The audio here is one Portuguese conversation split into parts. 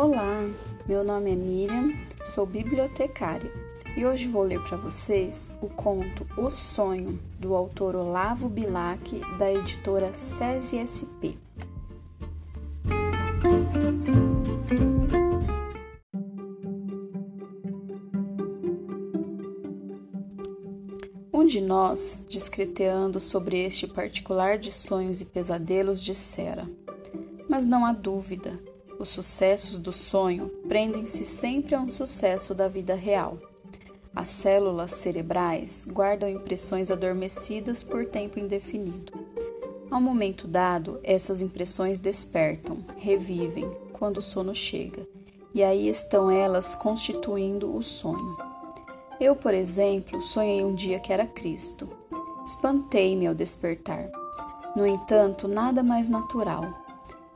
Olá, meu nome é Miriam, sou bibliotecária e hoje vou ler para vocês o conto O Sonho, do autor Olavo Bilac, da editora SESI SP. Um de nós, discreteando sobre este particular de sonhos e pesadelos, dissera: Mas não há dúvida, os sucessos do sonho prendem-se sempre a um sucesso da vida real. As células cerebrais guardam impressões adormecidas por tempo indefinido. Ao momento dado, essas impressões despertam, revivem, quando o sono chega, e aí estão elas constituindo o sonho. Eu, por exemplo, sonhei um dia que era Cristo. Espantei-me ao despertar. No entanto, nada mais natural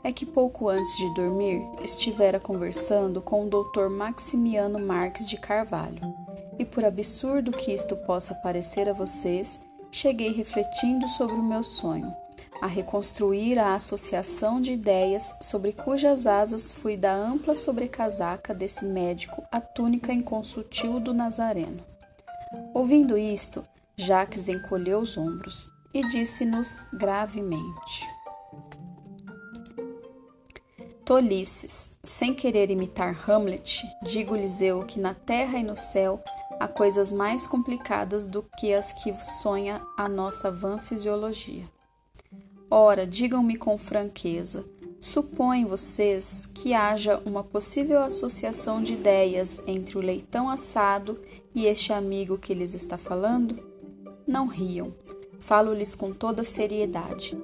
é que pouco antes de dormir estivera conversando com o Dr. Maximiano Marques de Carvalho, e por absurdo que isto possa parecer a vocês, cheguei refletindo sobre o meu sonho, a reconstruir a associação de ideias sobre cujas asas fui da ampla sobrecasaca desse médico a túnica inconsultil do Nazareno. Ouvindo isto, Jacques encolheu os ombros e disse-nos gravemente: Tolices, sem querer imitar Hamlet, digo-lhes eu que na terra e no céu há coisas mais complicadas do que as que sonha a nossa vã fisiologia. Ora, digam-me com franqueza, supõem vocês que haja uma possível associação de ideias entre o leitão assado e este amigo que lhes está falando? Não riam, falo-lhes com toda seriedade.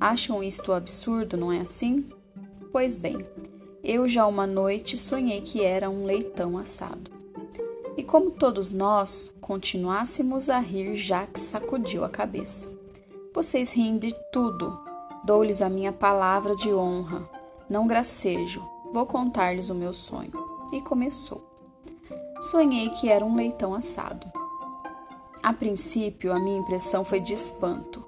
Acham isto absurdo, não é assim? Pois bem, eu já uma noite sonhei que era um leitão assado. E como todos nós continuássemos a rir, Jacques sacudiu a cabeça. Vocês riem de tudo. Dou-lhes a minha palavra de honra. Não gracejo. Vou contar-lhes o meu sonho. E começou. Sonhei que era um leitão assado. A princípio, a minha impressão foi de espanto.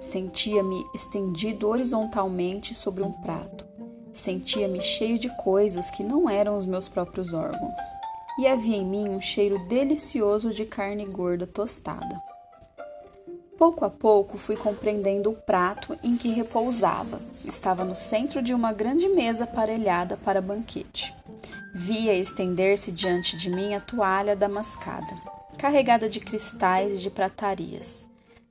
Sentia-me estendido horizontalmente sobre um prato. Sentia-me cheio de coisas que não eram os meus próprios órgãos, e havia em mim um cheiro delicioso de carne gorda tostada. Pouco a pouco fui compreendendo o prato em que repousava. Estava no centro de uma grande mesa aparelhada para banquete. Via estender-se diante de mim a toalha damascada, carregada de cristais e de pratarias.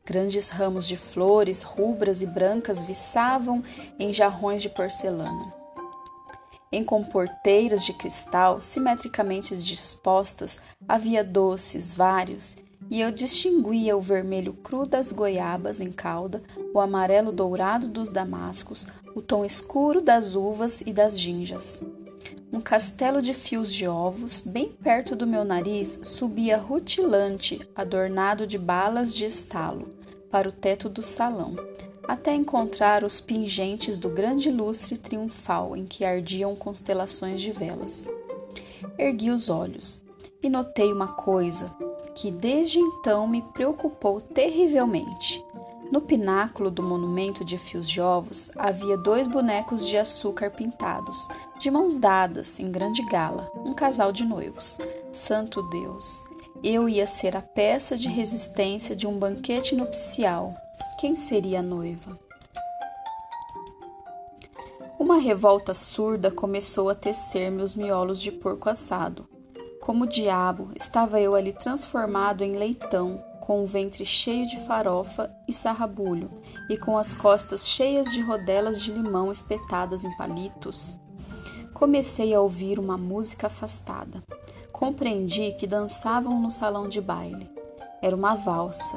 Grandes ramos de flores rubras e brancas viçavam em jarrões de porcelana. Em comporteiras de cristal, simetricamente dispostas, havia doces vários, e eu distinguia o vermelho cru das goiabas em calda, o amarelo dourado dos damascos, o tom escuro das uvas e das ginjas. Um castelo de fios de ovos, bem perto do meu nariz, subia rutilante, adornado de balas de estalo, para o teto do salão, até encontrar os pingentes do grande lustre triunfal em que ardiam constelações de velas. Ergui os olhos e notei uma coisa que desde então me preocupou terrivelmente. No pináculo do monumento de fios de ovos havia dois bonecos de açúcar pintados, de mãos dadas, em grande gala, um casal de noivos. Santo Deus! Eu ia ser a peça de resistência de um banquete nupcial quem seria a noiva? Uma revolta surda começou a tecer-me os miolos de porco assado. Como diabo, estava eu ali transformado em leitão, com o ventre cheio de farofa e sarrabulho, e com as costas cheias de rodelas de limão espetadas em palitos. Comecei a ouvir uma música afastada. Compreendi que dançavam no salão de baile. Era uma valsa,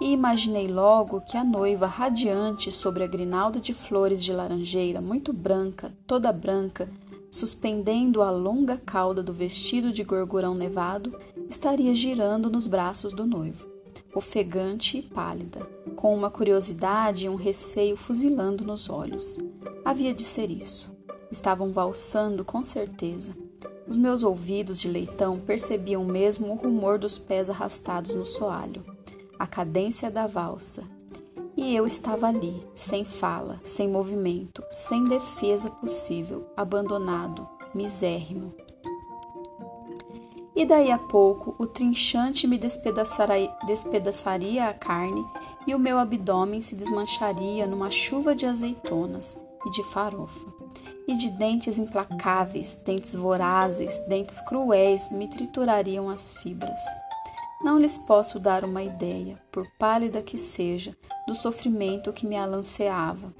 e imaginei logo que a noiva, radiante sobre a grinalda de flores de laranjeira, muito branca, toda branca, suspendendo a longa cauda do vestido de gorgurão nevado, estaria girando nos braços do noivo, ofegante e pálida, com uma curiosidade e um receio fuzilando nos olhos. Havia de ser isso. Estavam valsando com certeza. Os meus ouvidos de leitão percebiam mesmo o rumor dos pés arrastados no soalho a cadência da valsa. E eu estava ali, sem fala, sem movimento, sem defesa possível, abandonado, misérrimo. E daí a pouco o trinchante me despedaçaria, a carne e o meu abdômen se desmancharia numa chuva de azeitonas e de farofa. E de dentes implacáveis, dentes vorazes, dentes cruéis me triturariam as fibras. Não lhes posso dar uma ideia, por pálida que seja, do sofrimento que me alanceava.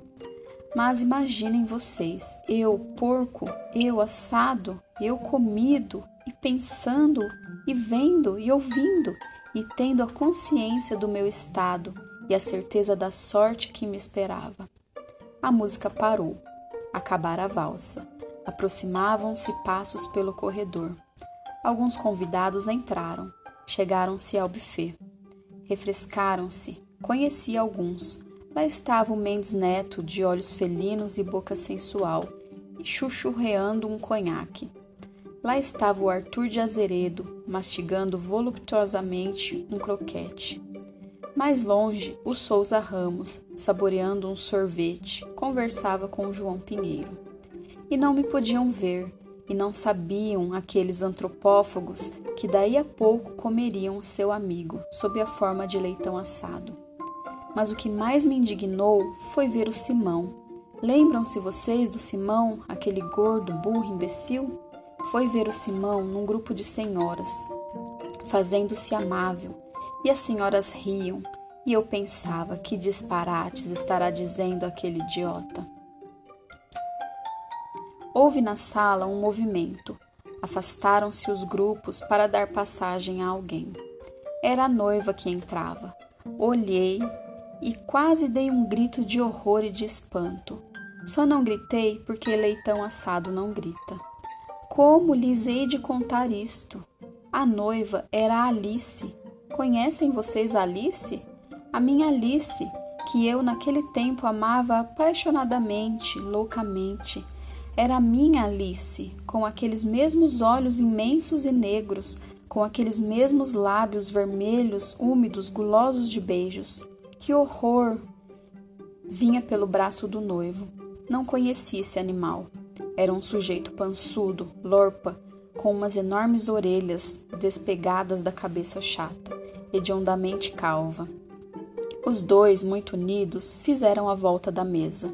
Mas imaginem vocês, eu porco, eu assado, eu comido e pensando e vendo e ouvindo e tendo a consciência do meu estado e a certeza da sorte que me esperava. A música parou. Acabara a valsa. Aproximavam-se passos pelo corredor. Alguns convidados entraram. Chegaram-se ao buffet. Refrescaram-se. Conheci alguns. Lá estava o Mendes Neto, de olhos felinos e boca sensual, e chuchurreando um conhaque. Lá estava o Arthur de Azeredo, mastigando voluptuosamente um croquete. Mais longe, o Souza Ramos, saboreando um sorvete, conversava com o João Pinheiro. E não me podiam ver, e não sabiam aqueles antropófagos que daí a pouco comeriam seu amigo sob a forma de leitão assado. Mas o que mais me indignou foi ver o Simão. Lembram-se vocês do Simão, aquele gordo, burro, imbecil? Foi ver o Simão num grupo de senhoras, fazendo-se amável, e as senhoras riam, e eu pensava que disparates estará dizendo aquele idiota. Houve na sala um movimento. Afastaram-se os grupos para dar passagem a alguém. Era a noiva que entrava. Olhei e quase dei um grito de horror e de espanto. Só não gritei porque leitão assado não grita. Como lhes hei de contar isto? A noiva era Alice, Conhecem vocês Alice? A minha Alice, que eu naquele tempo amava apaixonadamente, loucamente. Era a minha Alice, com aqueles mesmos olhos imensos e negros, com aqueles mesmos lábios vermelhos, úmidos, gulosos de beijos. Que horror! Vinha pelo braço do noivo. Não conhecia esse animal. Era um sujeito pançudo, lorpa, com umas enormes orelhas despegadas da cabeça chata hediondamente calva. Os dois, muito unidos, fizeram a volta da mesa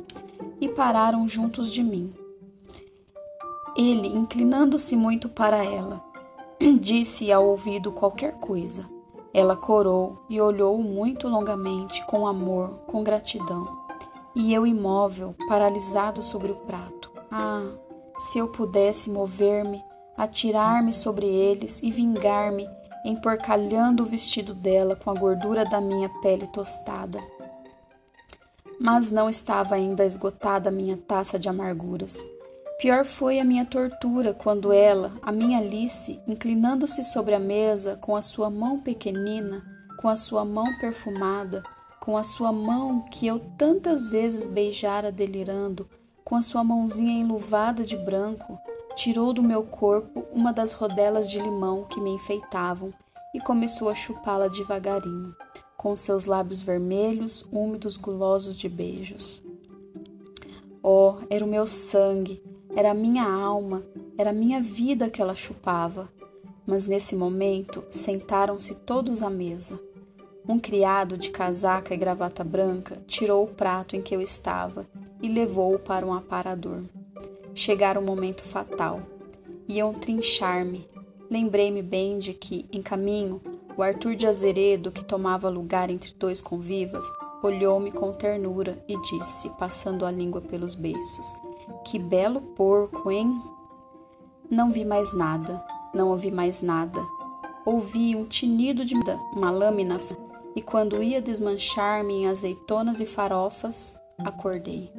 e pararam juntos de mim. Ele, inclinando-se muito para ela, disse ao ouvido qualquer coisa. Ela corou e olhou muito longamente, com amor, com gratidão. E eu imóvel, paralisado sobre o prato. Ah, se eu pudesse mover-me, atirar-me sobre eles e vingar-me emporcalhando o vestido dela com a gordura da minha pele tostada. Mas não estava ainda esgotada a minha taça de amarguras. Pior foi a minha tortura quando ela, a minha Alice, inclinando-se sobre a mesa com a sua mão pequenina, com a sua mão perfumada, com a sua mão que eu tantas vezes beijara delirando, com a sua mãozinha enluvada de branco, tirou do meu corpo uma das rodelas de limão que me enfeitavam e começou a chupá-la devagarinho, com seus lábios vermelhos, úmidos, gulosos de beijos. Oh, era o meu sangue, era a minha alma, era a minha vida que ela chupava. Mas nesse momento sentaram-se todos à mesa. Um criado de casaca e gravata branca tirou o prato em que eu estava e levou-o para um aparador. Chegara o momento fatal. Iam trinchar-me. Lembrei-me bem de que, em caminho, o Arthur de Azeredo, que tomava lugar entre dois convivas, olhou-me com ternura e disse, passando a língua pelos beiços: Que belo porco, hein? Não vi mais nada, não ouvi mais nada. Ouvi um tinido de uma lâmina e quando ia desmanchar-me em azeitonas e farofas, acordei.